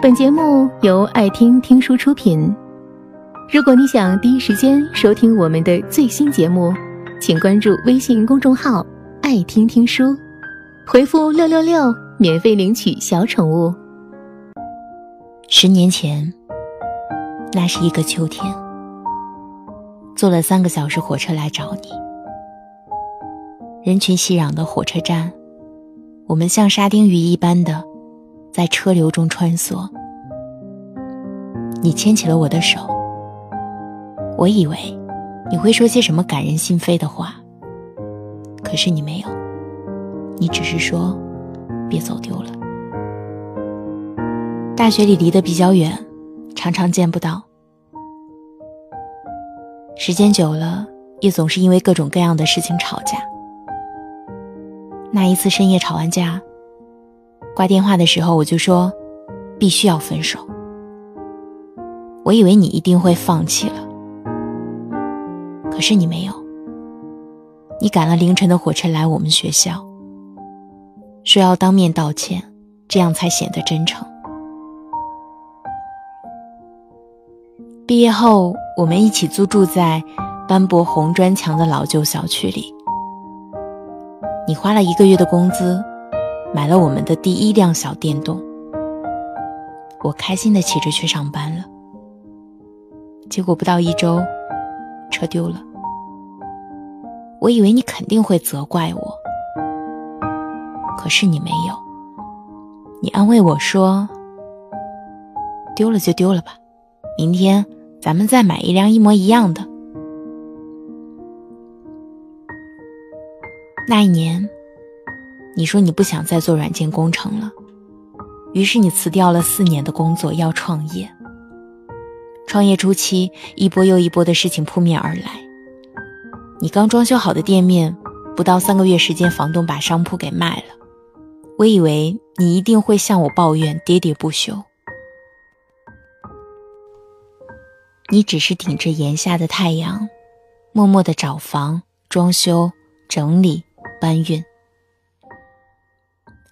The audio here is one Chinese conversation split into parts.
本节目由爱听听书出品。如果你想第一时间收听我们的最新节目，请关注微信公众号“爱听听书”，回复“六六六”免费领取小宠物。十年前，那是一个秋天，坐了三个小时火车来找你。人群熙攘的火车站，我们像沙丁鱼一般的在车流中穿梭。你牵起了我的手，我以为你会说些什么感人心扉的话，可是你没有，你只是说别走丢了。大学里离得比较远，常常见不到。时间久了，也总是因为各种各样的事情吵架。那一次深夜吵完架，挂电话的时候我就说，必须要分手。我以为你一定会放弃了，可是你没有。你赶了凌晨的火车来我们学校，说要当面道歉，这样才显得真诚。毕业后，我们一起租住在斑驳红砖墙的老旧小区里。你花了一个月的工资，买了我们的第一辆小电动。我开心的骑着去上班了。结果不到一周，车丢了。我以为你肯定会责怪我，可是你没有。你安慰我说：“丢了就丢了吧，明天。”咱们再买一辆一模一样的。那一年，你说你不想再做软件工程了，于是你辞掉了四年的工作，要创业。创业初期，一波又一波的事情扑面而来。你刚装修好的店面，不到三个月时间，房东把商铺给卖了。我以为你一定会向我抱怨，喋喋不休。你只是顶着炎夏的太阳，默默的找房、装修、整理、搬运。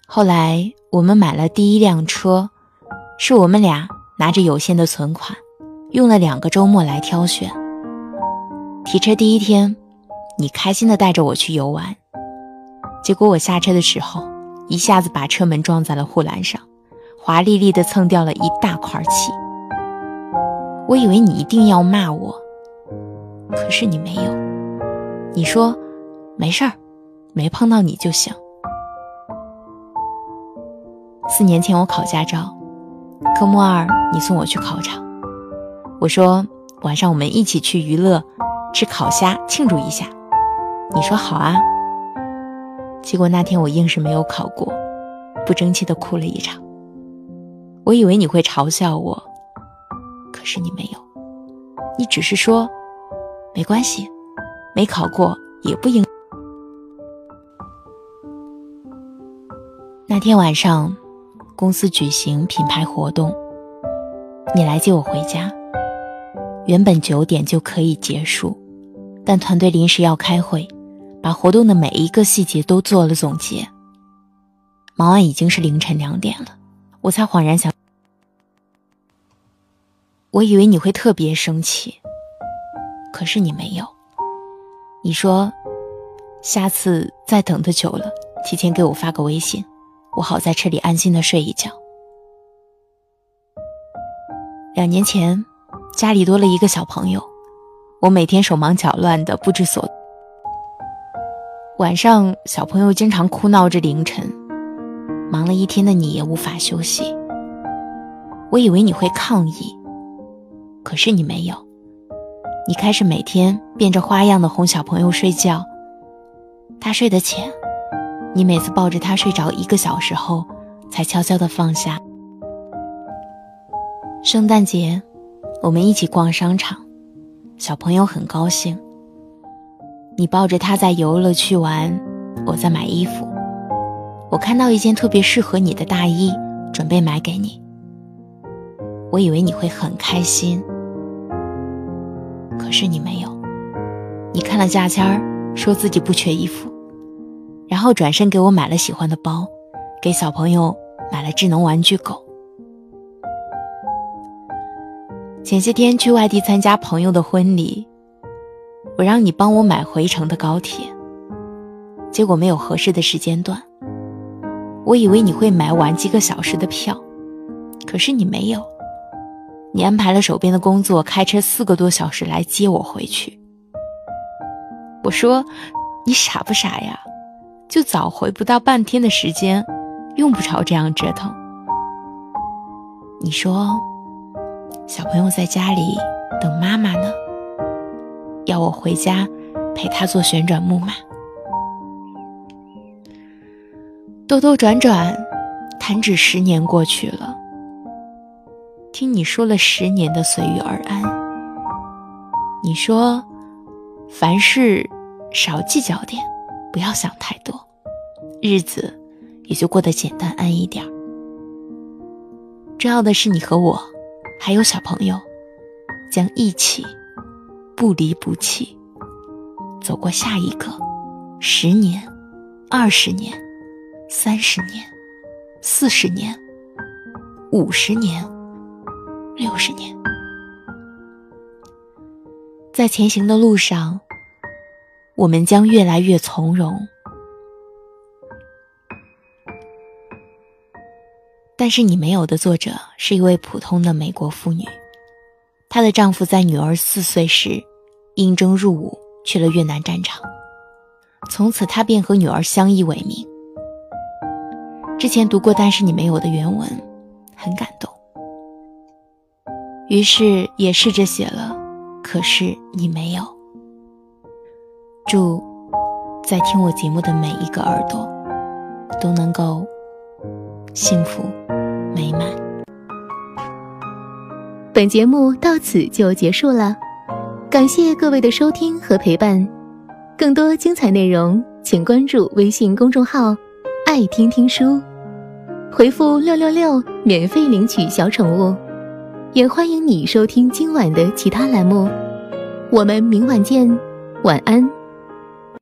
后来我们买了第一辆车，是我们俩拿着有限的存款，用了两个周末来挑选。提车第一天，你开心的带着我去游玩，结果我下车的时候，一下子把车门撞在了护栏上，华丽丽的蹭掉了一大块漆。我以为你一定要骂我，可是你没有。你说没事儿，没碰到你就行。四年前我考驾照，科目二你送我去考场，我说晚上我们一起去娱乐，吃烤虾庆祝一下。你说好啊。结果那天我硬是没有考过，不争气的哭了一场。我以为你会嘲笑我。可是你没有，你只是说没关系，没考过也不应。那天晚上，公司举行品牌活动，你来接我回家。原本九点就可以结束，但团队临时要开会，把活动的每一个细节都做了总结。忙完已经是凌晨两点了，我才恍然想。我以为你会特别生气，可是你没有。你说，下次再等的久了，提前给我发个微信，我好在车里安心的睡一觉。两年前，家里多了一个小朋友，我每天手忙脚乱的不知所。晚上，小朋友经常哭闹至凌晨，忙了一天的你也无法休息。我以为你会抗议。可是你没有，你开始每天变着花样的哄小朋友睡觉。他睡得浅，你每次抱着他睡着一个小时后，才悄悄的放下。圣诞节，我们一起逛商场，小朋友很高兴。你抱着他在游乐区玩，我在买衣服。我看到一件特别适合你的大衣，准备买给你。我以为你会很开心。可是你没有，你看了价签儿，说自己不缺衣服，然后转身给我买了喜欢的包，给小朋友买了智能玩具狗。前些天去外地参加朋友的婚礼，我让你帮我买回程的高铁，结果没有合适的时间段。我以为你会买晚几个小时的票，可是你没有。你安排了手边的工作，开车四个多小时来接我回去。我说：“你傻不傻呀？就早回不到半天的时间，用不着这样折腾。”你说。小朋友在家里等妈妈呢，要我回家陪他坐旋转木马。兜兜转转，弹指十年过去了。听你说了十年的随遇而安，你说凡事少计较点，不要想太多，日子也就过得简单安逸点儿。重要的是你和我。还有小朋友，将一起不离不弃，走过下一个十年、二十年、三十年、四十年、五十年、六十年，在前行的路上，我们将越来越从容。但是你没有的作者是一位普通的美国妇女，她的丈夫在女儿四岁时应征入伍去了越南战场，从此她便和女儿相依为命。之前读过《但是你没有》的原文，很感动，于是也试着写了。可是你没有。祝在听我节目的每一个耳朵都能够幸福。美满。本节目到此就结束了，感谢各位的收听和陪伴。更多精彩内容，请关注微信公众号“爱听听书”，回复“六六六”免费领取小宠物。也欢迎你收听今晚的其他栏目。我们明晚见，晚安。